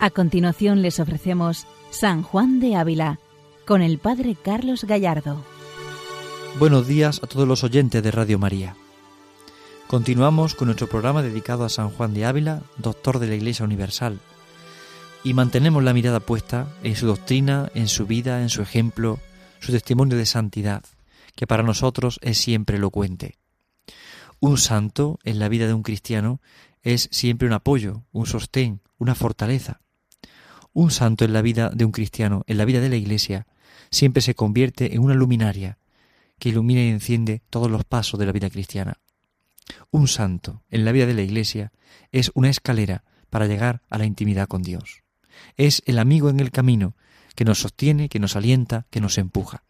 A continuación les ofrecemos San Juan de Ávila con el Padre Carlos Gallardo. Buenos días a todos los oyentes de Radio María. Continuamos con nuestro programa dedicado a San Juan de Ávila, doctor de la Iglesia Universal, y mantenemos la mirada puesta en su doctrina, en su vida, en su ejemplo, su testimonio de santidad, que para nosotros es siempre elocuente. Un santo en la vida de un cristiano es siempre un apoyo, un sostén, una fortaleza. Un santo en la vida de un cristiano, en la vida de la Iglesia, siempre se convierte en una luminaria que ilumina y enciende todos los pasos de la vida cristiana. Un santo en la vida de la Iglesia es una escalera para llegar a la intimidad con Dios. Es el amigo en el camino que nos sostiene, que nos alienta, que nos empuja.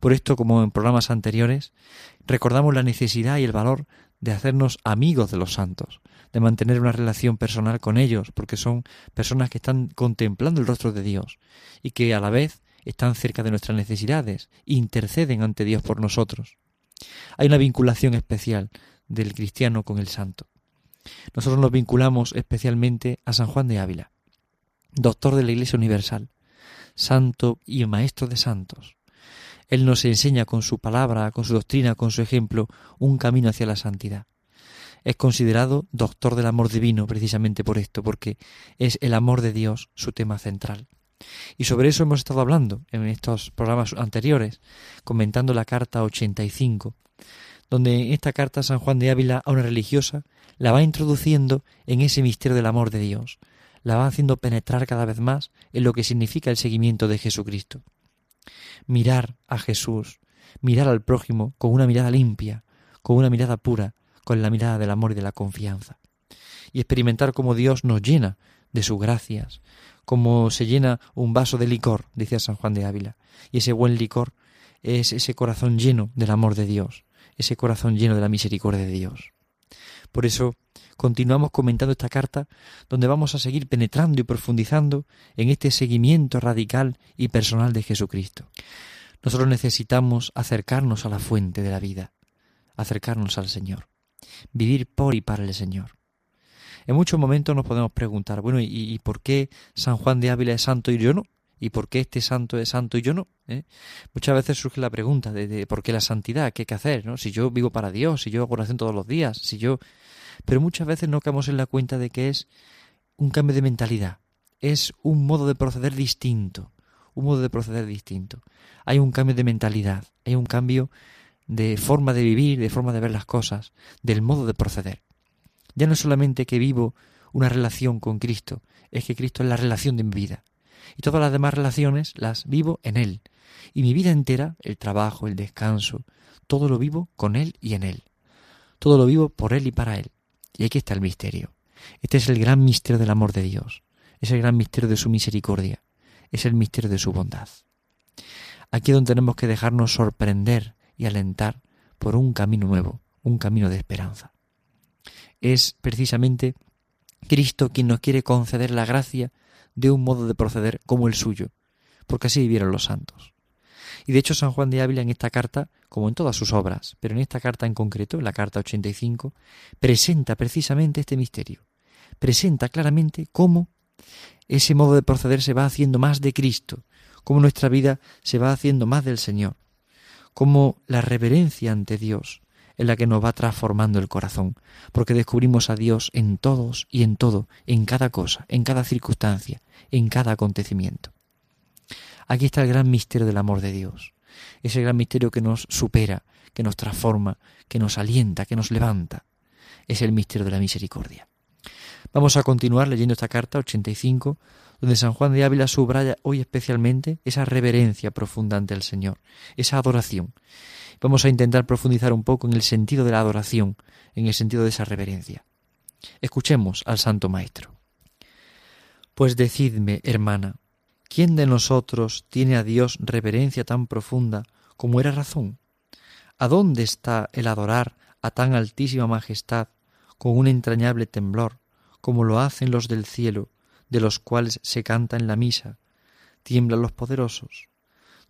Por esto, como en programas anteriores, recordamos la necesidad y el valor de hacernos amigos de los santos, de mantener una relación personal con ellos, porque son personas que están contemplando el rostro de Dios y que a la vez están cerca de nuestras necesidades, interceden ante Dios por nosotros. Hay una vinculación especial del cristiano con el santo. Nosotros nos vinculamos especialmente a San Juan de Ávila, doctor de la Iglesia Universal, santo y maestro de santos. Él nos enseña con su palabra, con su doctrina, con su ejemplo, un camino hacia la santidad es considerado doctor del amor divino precisamente por esto, porque es el amor de Dios su tema central. Y sobre eso hemos estado hablando en estos programas anteriores, comentando la carta 85, donde en esta carta San Juan de Ávila a una religiosa la va introduciendo en ese misterio del amor de Dios, la va haciendo penetrar cada vez más en lo que significa el seguimiento de Jesucristo. Mirar a Jesús, mirar al prójimo con una mirada limpia, con una mirada pura, con la mirada del amor y de la confianza. Y experimentar cómo Dios nos llena de sus gracias, como se llena un vaso de licor, decía San Juan de Ávila. Y ese buen licor es ese corazón lleno del amor de Dios, ese corazón lleno de la misericordia de Dios. Por eso continuamos comentando esta carta donde vamos a seguir penetrando y profundizando en este seguimiento radical y personal de Jesucristo. Nosotros necesitamos acercarnos a la fuente de la vida, acercarnos al Señor vivir por y para el Señor. En muchos momentos nos podemos preguntar, bueno, ¿y, por qué San Juan de Ávila es santo y yo no? ¿Y por qué este santo es santo y yo no? ¿Eh? Muchas veces surge la pregunta de, por qué la santidad, qué hay que hacer, ¿no? Si yo vivo para Dios, si yo hago oración todos los días, si yo... Pero muchas veces no caemos en la cuenta de que es un cambio de mentalidad, es un modo de proceder distinto, un modo de proceder distinto. Hay un cambio de mentalidad, hay un cambio de forma de vivir, de forma de ver las cosas, del modo de proceder. Ya no es solamente que vivo una relación con Cristo, es que Cristo es la relación de mi vida. Y todas las demás relaciones las vivo en Él. Y mi vida entera, el trabajo, el descanso, todo lo vivo con Él y en Él. Todo lo vivo por Él y para Él. Y aquí está el misterio. Este es el gran misterio del amor de Dios. Es el gran misterio de su misericordia. Es el misterio de su bondad. Aquí es donde tenemos que dejarnos sorprender y alentar por un camino nuevo, un camino de esperanza. Es precisamente Cristo quien nos quiere conceder la gracia de un modo de proceder como el suyo, porque así vivieron los santos. Y de hecho San Juan de Ávila en esta carta, como en todas sus obras, pero en esta carta en concreto, la carta 85, presenta precisamente este misterio. Presenta claramente cómo ese modo de proceder se va haciendo más de Cristo, cómo nuestra vida se va haciendo más del Señor, como la reverencia ante Dios en la que nos va transformando el corazón, porque descubrimos a Dios en todos y en todo, en cada cosa, en cada circunstancia, en cada acontecimiento. Aquí está el gran misterio del amor de Dios, ese gran misterio que nos supera, que nos transforma, que nos alienta, que nos levanta. Es el misterio de la misericordia. Vamos a continuar leyendo esta carta 85 donde San Juan de Ávila subraya hoy especialmente esa reverencia profunda ante el Señor, esa adoración. Vamos a intentar profundizar un poco en el sentido de la adoración, en el sentido de esa reverencia. Escuchemos al Santo Maestro. Pues decidme, hermana, ¿quién de nosotros tiene a Dios reverencia tan profunda como era razón? ¿A dónde está el adorar a tan altísima majestad con un entrañable temblor, como lo hacen los del cielo, de los cuales se canta en la misa, tiemblan los poderosos.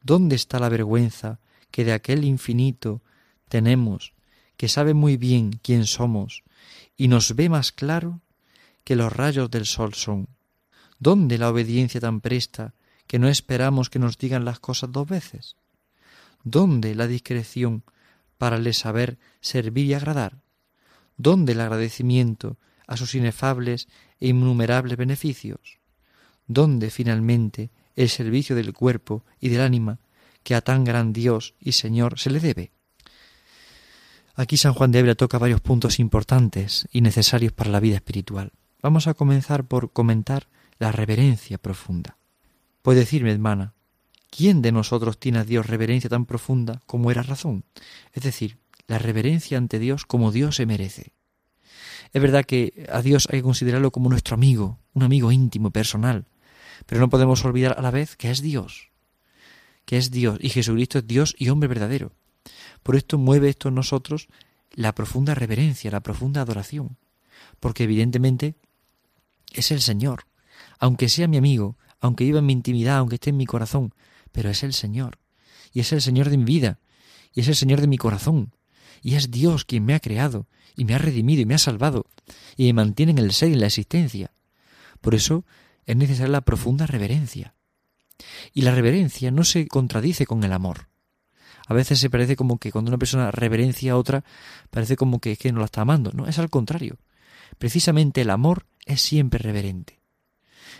¿Dónde está la vergüenza que de aquel infinito tenemos, que sabe muy bien quién somos y nos ve más claro que los rayos del sol son? ¿Dónde la obediencia tan presta que no esperamos que nos digan las cosas dos veces? ¿Dónde la discreción para le saber servir y agradar? ¿Dónde el agradecimiento a sus inefables e innumerables beneficios? ¿Dónde finalmente el servicio del cuerpo y del ánima que a tan gran Dios y Señor se le debe? Aquí San Juan de Ávila toca varios puntos importantes y necesarios para la vida espiritual. Vamos a comenzar por comentar la reverencia profunda. Puede decirme, hermana, ¿quién de nosotros tiene a Dios reverencia tan profunda como era razón? Es decir, la reverencia ante Dios como Dios se merece. Es verdad que a Dios hay que considerarlo como nuestro amigo, un amigo íntimo, personal, pero no podemos olvidar a la vez que es Dios, que es Dios. Y Jesucristo es Dios y hombre verdadero. Por esto mueve esto en nosotros la profunda reverencia, la profunda adoración, porque evidentemente es el Señor, aunque sea mi amigo, aunque viva en mi intimidad, aunque esté en mi corazón, pero es el Señor, y es el Señor de mi vida, y es el Señor de mi corazón, y es Dios quien me ha creado, y me ha redimido, y me ha salvado, y me mantiene en el ser y en la existencia. Por eso es necesaria la profunda reverencia. Y la reverencia no se contradice con el amor. A veces se parece como que cuando una persona reverencia a otra, parece como que es que no la está amando. No, es al contrario. Precisamente el amor es siempre reverente.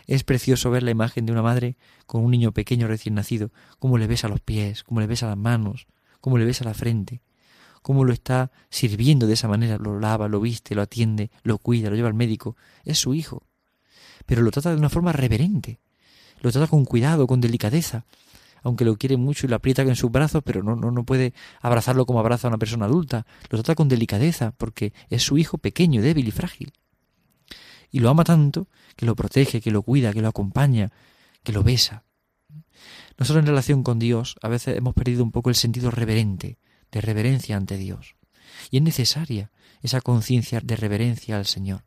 Es precioso ver la imagen de una madre con un niño pequeño recién nacido, cómo le besa los pies, cómo le besa las manos, cómo le besa la frente, cómo lo está sirviendo de esa manera, lo lava, lo viste, lo atiende, lo cuida, lo lleva al médico. Es su hijo. Pero lo trata de una forma reverente, lo trata con cuidado, con delicadeza, aunque lo quiere mucho y lo aprieta en sus brazos, pero no, no, no puede abrazarlo como abraza a una persona adulta. Lo trata con delicadeza, porque es su hijo pequeño, débil y frágil. Y lo ama tanto que lo protege, que lo cuida, que lo acompaña, que lo besa. Nosotros en relación con Dios a veces hemos perdido un poco el sentido reverente, de reverencia ante Dios. Y es necesaria esa conciencia de reverencia al Señor,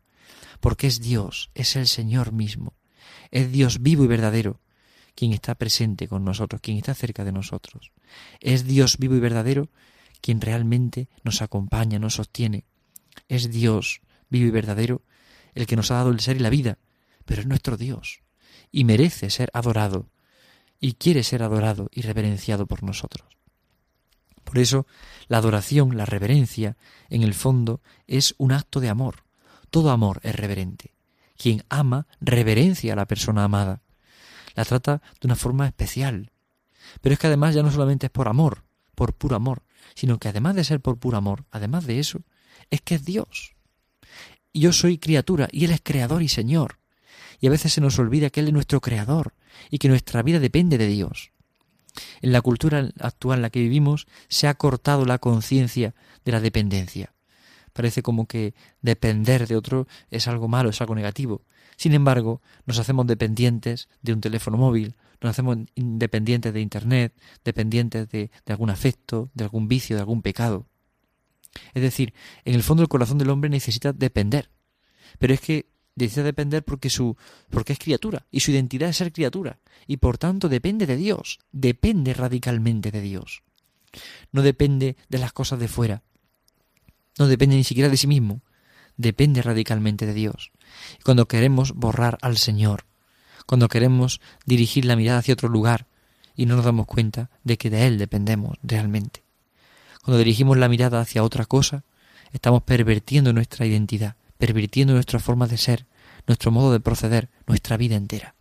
porque es Dios, es el Señor mismo, es Dios vivo y verdadero, quien está presente con nosotros, quien está cerca de nosotros. Es Dios vivo y verdadero quien realmente nos acompaña, nos sostiene. Es Dios vivo y verdadero el que nos ha dado el ser y la vida, pero es nuestro Dios y merece ser adorado y quiere ser adorado y reverenciado por nosotros. Por eso, la adoración, la reverencia, en el fondo, es un acto de amor. Todo amor es reverente. Quien ama reverencia a la persona amada. La trata de una forma especial. Pero es que además ya no solamente es por amor, por puro amor, sino que además de ser por puro amor, además de eso, es que es Dios yo soy criatura y Él es creador y Señor. Y a veces se nos olvida que Él es nuestro creador y que nuestra vida depende de Dios. En la cultura actual en la que vivimos se ha cortado la conciencia de la dependencia. Parece como que depender de otro es algo malo, es algo negativo. Sin embargo, nos hacemos dependientes de un teléfono móvil, nos hacemos dependientes de Internet, dependientes de, de algún afecto, de algún vicio, de algún pecado. Es decir, en el fondo el corazón del hombre necesita depender. Pero es que necesita depender porque su porque es criatura y su identidad es ser criatura y por tanto depende de Dios, depende radicalmente de Dios. No depende de las cosas de fuera. No depende ni siquiera de sí mismo. Depende radicalmente de Dios. Cuando queremos borrar al Señor, cuando queremos dirigir la mirada hacia otro lugar y no nos damos cuenta de que de Él dependemos realmente. Cuando dirigimos la mirada hacia otra cosa, estamos pervertiendo nuestra identidad, pervirtiendo nuestra forma de ser, nuestro modo de proceder, nuestra vida entera.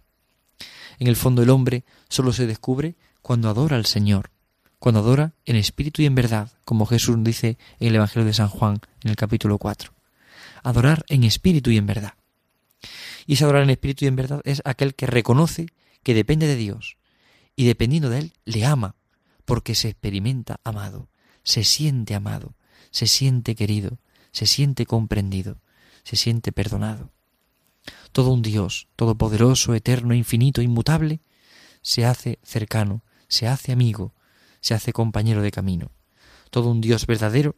En el fondo el hombre solo se descubre cuando adora al Señor, cuando adora en espíritu y en verdad, como Jesús dice en el Evangelio de San Juan en el capítulo 4. Adorar en espíritu y en verdad. Y ese adorar en espíritu y en verdad es aquel que reconoce que depende de Dios y dependiendo de Él le ama porque se experimenta amado, se siente amado, se siente querido, se siente comprendido, se siente perdonado. Todo un Dios, todopoderoso, eterno, infinito, inmutable, se hace cercano, se hace amigo, se hace compañero de camino. Todo un Dios verdadero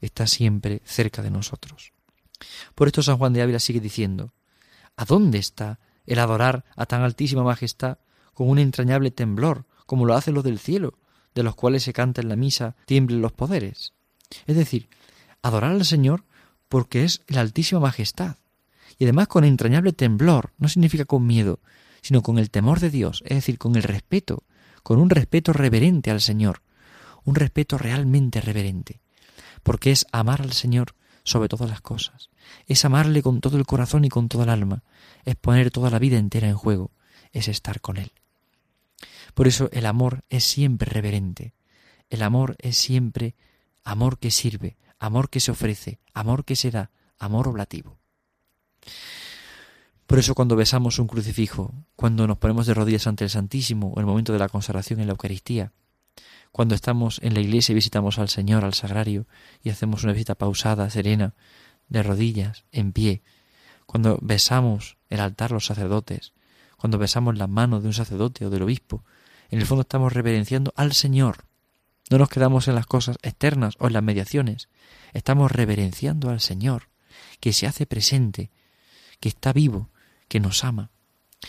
está siempre cerca de nosotros. Por esto San Juan de Ávila sigue diciendo, ¿a dónde está el adorar a tan altísima majestad con un entrañable temblor, como lo hacen los del cielo, de los cuales se canta en la misa, tiemblen los poderes. Es decir, adorar al Señor porque es la altísima majestad. Y además con entrañable temblor, no significa con miedo, sino con el temor de Dios, es decir, con el respeto, con un respeto reverente al Señor, un respeto realmente reverente, porque es amar al Señor sobre todas las cosas, es amarle con todo el corazón y con toda el alma, es poner toda la vida entera en juego, es estar con Él. Por eso el amor es siempre reverente, el amor es siempre amor que sirve, amor que se ofrece, amor que se da, amor oblativo. Por eso cuando besamos un crucifijo, cuando nos ponemos de rodillas ante el Santísimo en el momento de la consagración en la Eucaristía, cuando estamos en la iglesia y visitamos al Señor, al sagrario, y hacemos una visita pausada, serena, de rodillas, en pie, cuando besamos el altar los sacerdotes, cuando besamos las manos de un sacerdote o del obispo, en el fondo estamos reverenciando al Señor. No nos quedamos en las cosas externas o en las mediaciones, estamos reverenciando al Señor, que se hace presente, que está vivo, que nos ama.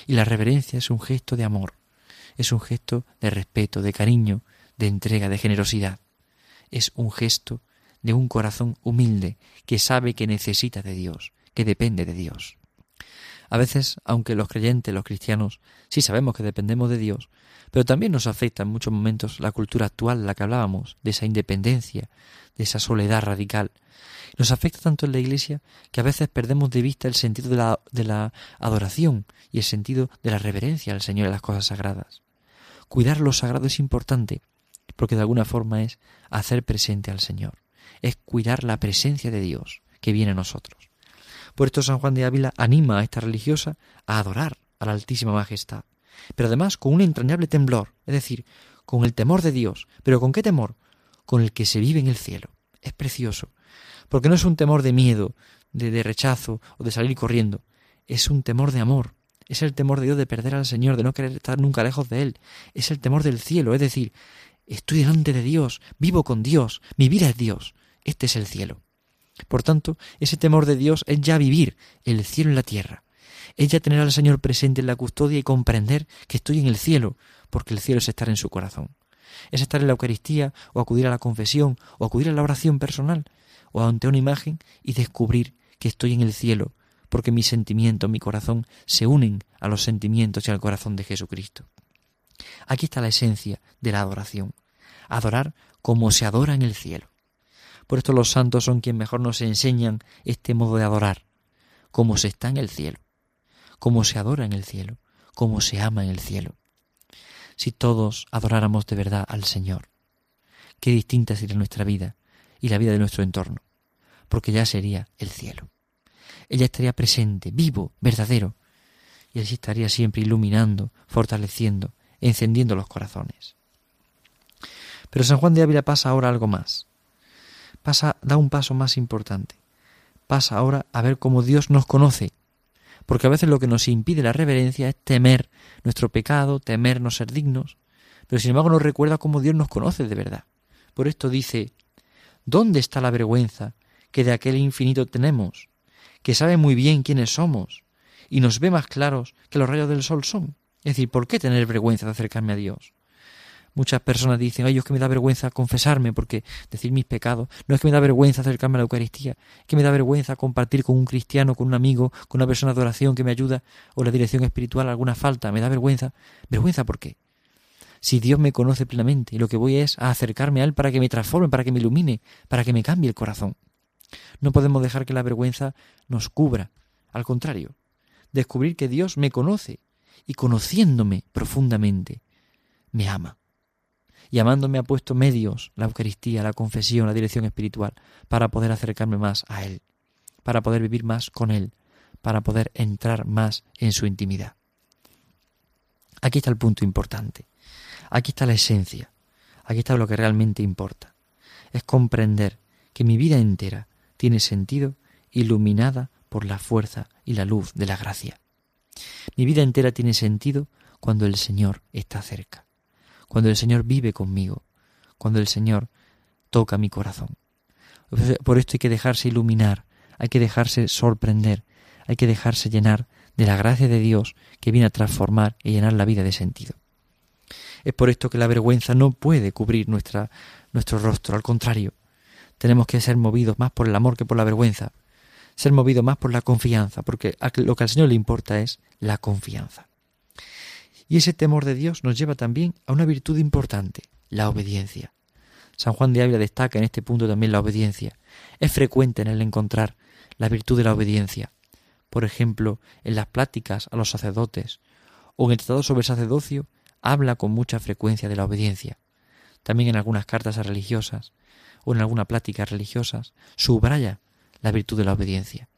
Y la reverencia es un gesto de amor, es un gesto de respeto, de cariño, de entrega, de generosidad. Es un gesto de un corazón humilde que sabe que necesita de Dios, que depende de Dios. A veces, aunque los creyentes, los cristianos, sí sabemos que dependemos de Dios, pero también nos afecta en muchos momentos la cultura actual, la que hablábamos, de esa independencia, de esa soledad radical. Nos afecta tanto en la Iglesia que a veces perdemos de vista el sentido de la, adoración y el sentido de la reverencia al Señor en las cosas sagradas. Cuidar lo sagrado es importante, porque de alguna forma es hacer presente al Señor, es cuidar la presencia de Dios que viene a nosotros. Por esto San Juan de Ávila anima a esta religiosa a adorar a la Altísima Majestad, pero además con un entrañable temblor, es decir, con el temor de Dios. ¿Pero con qué temor? Con el que se vive en el cielo. Es precioso, porque no es un temor de miedo, de, de rechazo o de salir corriendo, es un temor de amor, es el temor de Dios de perder al Señor, de no querer estar nunca lejos de Él, es el temor del cielo, es decir, estoy delante de Dios, vivo con Dios, mi vida es Dios, este es el cielo. Por tanto, ese temor de Dios es ya vivir el cielo en la tierra, es ya tener al Señor presente en la custodia y comprender que estoy en el cielo, porque el cielo es estar en su corazón. Es estar en la Eucaristía, o acudir a la confesión, o acudir a la oración personal, o ante una imagen y descubrir que estoy en el cielo, porque mis sentimientos, mi corazón, se unen a los sentimientos y al corazón de Jesucristo. Aquí está la esencia de la adoración. Adorar como se adora en el cielo. Por esto los santos son quienes mejor nos enseñan este modo de adorar, como se está en el cielo, como se adora en el cielo, como se ama en el cielo. Si todos adoráramos de verdad al Señor, qué distinta sería nuestra vida y la vida de nuestro entorno, porque ya sería el cielo. Ella estaría presente, vivo, verdadero, y así estaría siempre iluminando, fortaleciendo, encendiendo los corazones. Pero San Juan de Ávila pasa ahora algo más. Pasa, da un paso más importante. Pasa ahora a ver cómo Dios nos conoce. Porque a veces lo que nos impide la reverencia es temer nuestro pecado, temer no ser dignos. Pero sin embargo nos recuerda cómo Dios nos conoce de verdad. Por esto dice, ¿dónde está la vergüenza que de aquel infinito tenemos, que sabe muy bien quiénes somos y nos ve más claros que los rayos del sol son? Es decir, ¿por qué tener vergüenza de acercarme a Dios? Muchas personas dicen, ay, es que me da vergüenza confesarme porque decir mis pecados. No es que me da vergüenza acercarme a la Eucaristía, es que me da vergüenza compartir con un cristiano, con un amigo, con una persona de oración que me ayuda o la dirección espiritual alguna falta. Me da vergüenza. ¿Vergüenza por qué? Si Dios me conoce plenamente y lo que voy es a acercarme a Él para que me transforme, para que me ilumine, para que me cambie el corazón. No podemos dejar que la vergüenza nos cubra. Al contrario, descubrir que Dios me conoce y conociéndome profundamente, me ama. Y amándome ha puesto medios, la Eucaristía, la confesión, la dirección espiritual, para poder acercarme más a Él, para poder vivir más con Él, para poder entrar más en su intimidad. Aquí está el punto importante. Aquí está la esencia. Aquí está lo que realmente importa. Es comprender que mi vida entera tiene sentido iluminada por la fuerza y la luz de la gracia. Mi vida entera tiene sentido cuando el Señor está cerca, cuando el Señor vive conmigo, cuando el Señor toca mi corazón. Por esto hay que dejarse iluminar, hay que dejarse sorprender, hay que dejarse llenar de la gracia de Dios que viene a transformar y llenar la vida de sentido. Es por esto que la vergüenza no puede cubrir nuestro rostro, al contrario, tenemos que ser movidos más por el amor que por la vergüenza. ser movido más por la confianza, porque lo que al Señor le importa es la confianza. Y ese temor de Dios nos lleva también a una virtud importante, la obediencia. San Juan de Ávila destaca en este punto también la obediencia. Es frecuente en él encontrar la virtud de la obediencia. Por ejemplo, en las pláticas a los sacerdotes o en el tratado sobre el sacerdocio habla con mucha frecuencia de la obediencia. También en algunas cartas a religiosas o en alguna plática religiosas subraya la virtud de la obediencia.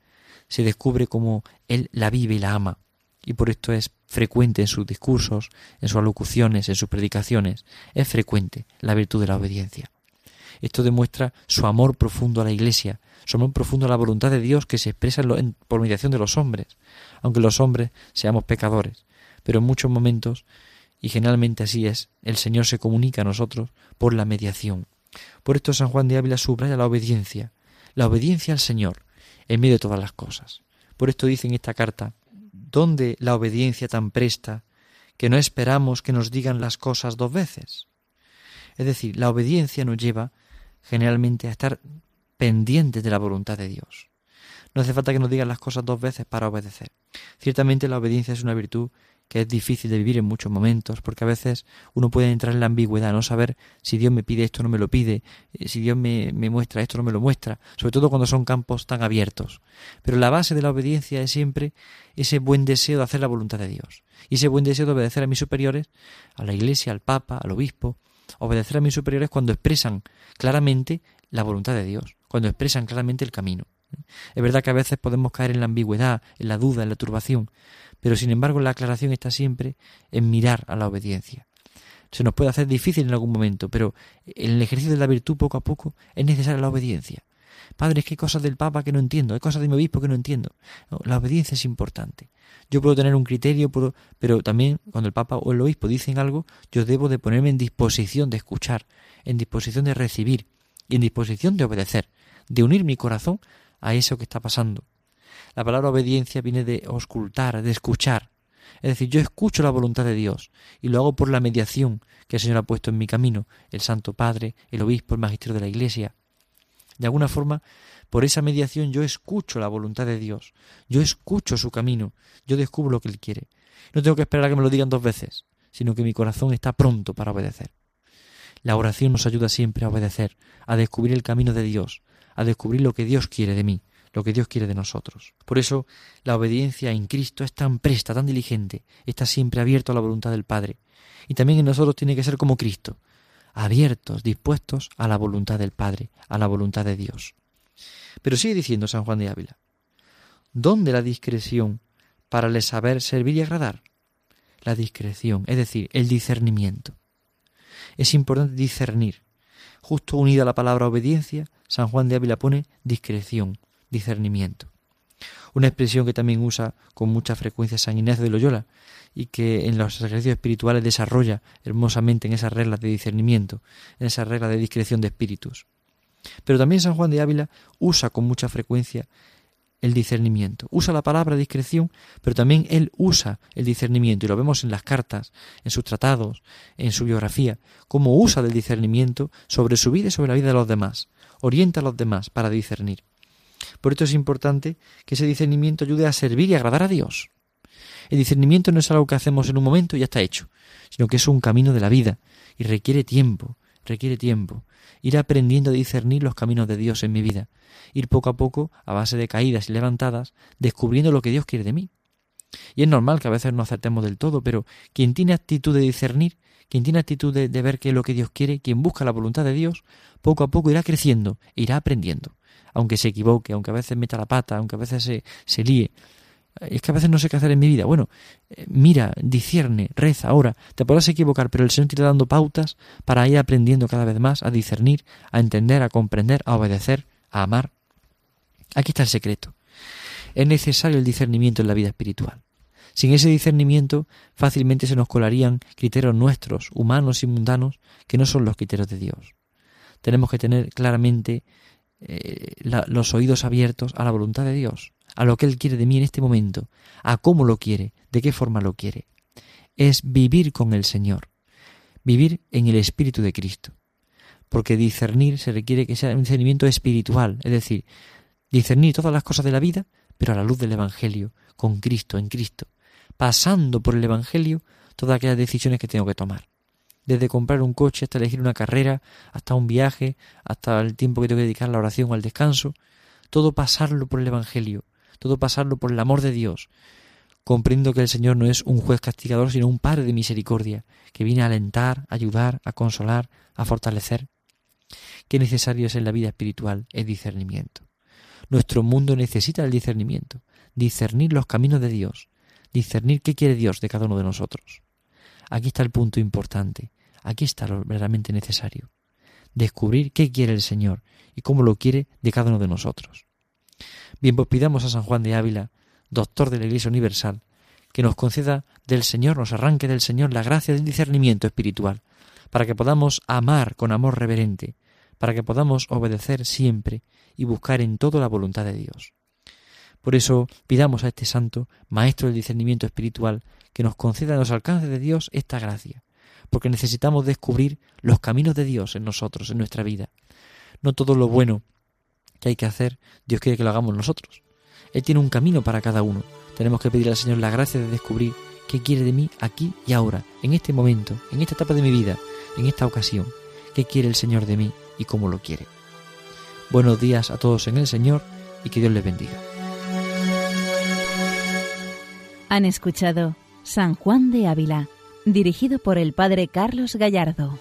Se descubre cómo él la vive y la ama, y por esto es frecuente en sus discursos, en sus alocuciones, en sus predicaciones, es frecuente la virtud de la obediencia. Esto demuestra su amor profundo a la Iglesia, su amor profundo a la voluntad de Dios que se expresa en por mediación de los hombres, aunque los hombres seamos pecadores. Pero en muchos momentos, y generalmente así es, el Señor se comunica a nosotros por la mediación. Por esto San Juan de Ávila subraya la obediencia, la obediencia al Señor, en medio de todas las cosas. Por esto dice en esta carta, ¿Dónde la obediencia tan presta que no esperamos que nos digan las cosas dos veces? Es decir, la obediencia nos lleva generalmente a estar pendientes de la voluntad de Dios. No hace falta que nos digan las cosas dos veces para obedecer. Ciertamente la obediencia es una virtud que es difícil de vivir en muchos momentos, porque a veces uno puede entrar en la ambigüedad, no saber si Dios me pide esto no me lo pide, eh, si Dios me, me muestra esto no me lo muestra, sobre todo cuando son campos tan abiertos. Pero la base de la obediencia es siempre ese buen deseo de hacer la voluntad de Dios, y ese buen deseo de obedecer a mis superiores, a la Iglesia, al Papa, al Obispo, obedecer a mis superiores cuando expresan claramente la voluntad de Dios, cuando expresan claramente el camino. Es verdad que a veces podemos caer en la ambigüedad, en la duda, en la turbación, pero sin embargo la aclaración está siempre en mirar a la obediencia. Se nos puede hacer difícil en algún momento, pero en el ejercicio de la virtud poco a poco es necesaria la obediencia. Padre, es que hay cosas del Papa que no entiendo, hay cosas de mi obispo que no entiendo. la obediencia es importante. Yo puedo tener un criterio, pero también cuando el Papa o el obispo dicen algo, yo debo de ponerme en disposición de escuchar, en disposición de recibir y en disposición de obedecer, de unir mi corazón a eso que está pasando. La palabra obediencia viene de auscultar, de escuchar. Es decir, yo escucho la voluntad de Dios y lo hago por la mediación que el Señor ha puesto en mi camino, el Santo Padre, el Obispo, el Magisterio de la Iglesia. De alguna forma, por esa mediación yo escucho la voluntad de Dios, yo escucho su camino, yo descubro lo que Él quiere. No tengo que esperar a que me lo digan dos veces, sino que mi corazón está pronto para obedecer. La oración nos ayuda siempre a obedecer, a descubrir el camino de Dios, a descubrir lo que Dios quiere de mí, lo que Dios quiere de nosotros. Por eso la obediencia en Cristo es tan presta, tan diligente, está siempre abierto a la voluntad del Padre. Y también en nosotros tiene que ser como Cristo, abiertos, dispuestos a la voluntad del Padre, a la voluntad de Dios. Pero sigue diciendo San Juan de Ávila, ¿dónde la discreción para el saber servir y agradar? La discreción, es decir, el discernimiento. Es importante discernir. Justo unida a la palabra obediencia, San Juan de Ávila pone discreción, discernimiento. Una expresión que también usa con mucha frecuencia San Ignacio de Loyola y que en los ejercicios espirituales desarrolla hermosamente en esas reglas de discernimiento, en esas reglas de discreción de espíritus. Pero también San Juan de Ávila usa con mucha frecuencia el discernimiento. Usa la palabra discreción, pero también él usa el discernimiento, y lo vemos en las cartas, en sus tratados, en su biografía, cómo usa del discernimiento sobre su vida y sobre la vida de los demás. Orienta a los demás para discernir. Por esto es importante que ese discernimiento ayude a servir y agradar a Dios. El discernimiento no es algo que hacemos en un momento y ya está hecho, sino que es un camino de la vida y requiere tiempo, requiere tiempo. Ir aprendiendo a discernir los caminos de Dios en mi vida, ir poco a poco, a base de caídas y levantadas, descubriendo lo que Dios quiere de mí. Y es normal que a veces no acertemos del todo, pero quien tiene actitud de discernir, quien tiene actitud de, ver qué es lo que Dios quiere, quien busca la voluntad de Dios, poco a poco irá creciendo, irá aprendiendo aunque se equivoque, aunque a veces meta la pata, aunque a veces se, se líe. Es que a veces no sé qué hacer en mi vida. Bueno, eh, mira, discierne, reza, ahora. Te podrás equivocar, pero el Señor te irá dando pautas para ir aprendiendo cada vez más a discernir, a entender, a comprender, a obedecer, a amar. Aquí está el secreto. Es necesario el discernimiento en la vida espiritual. Sin ese discernimiento fácilmente se nos colarían criterios nuestros, humanos y mundanos, que no son los criterios de Dios. Tenemos que tener claramente eh, los oídos abiertos a la voluntad de Dios, a lo que Él quiere de mí en este momento, a cómo lo quiere, de qué forma lo quiere. Es vivir con el Señor, vivir en el Espíritu de Cristo. Porque discernir se requiere que sea un discernimiento espiritual, es decir, Discernir todas las cosas de la vida, pero a la luz del Evangelio, con Cristo, en Cristo, pasando por el Evangelio todas aquellas decisiones que tengo que tomar. Desde comprar un coche hasta elegir una carrera, hasta un viaje, hasta el tiempo que tengo que dedicar a la oración o al descanso, todo pasarlo por el Evangelio, todo pasarlo por el amor de Dios. Comprendo que el Señor no es un juez castigador, sino un Padre de misericordia, que viene a alentar, a ayudar, a consolar, a fortalecer. Qué necesario es en la vida espiritual el discernimiento. Nuestro mundo necesita el discernimiento, discernir los caminos de Dios, discernir qué quiere Dios de cada uno de nosotros. Aquí está el punto importante, aquí está lo verdaderamente necesario, descubrir qué quiere el Señor y cómo lo quiere de cada uno de nosotros. Bien, pues pidamos a San Juan de Ávila, doctor de la Iglesia Universal, que nos conceda del Señor, nos arranque del Señor la gracia del discernimiento espiritual, para que podamos amar con amor reverente, para que podamos obedecer siempre y buscar en todo la voluntad de Dios. Por eso pidamos a este santo, maestro del discernimiento espiritual, que nos conceda en los alcances de Dios esta gracia, porque necesitamos descubrir los caminos de Dios en nosotros, en nuestra vida. No todo lo bueno que hay que hacer, Dios quiere que lo hagamos nosotros. Él tiene un camino para cada uno. Tenemos que pedir al Señor la gracia de descubrir qué quiere de mí aquí y ahora, en este momento, en esta etapa de mi vida, en esta ocasión, qué quiere el Señor de mí y cómo lo quiere. Buenos días a todos en el Señor y que Dios les bendiga. Han escuchado San Juan de Ávila, dirigido por el Padre Carlos Gallardo.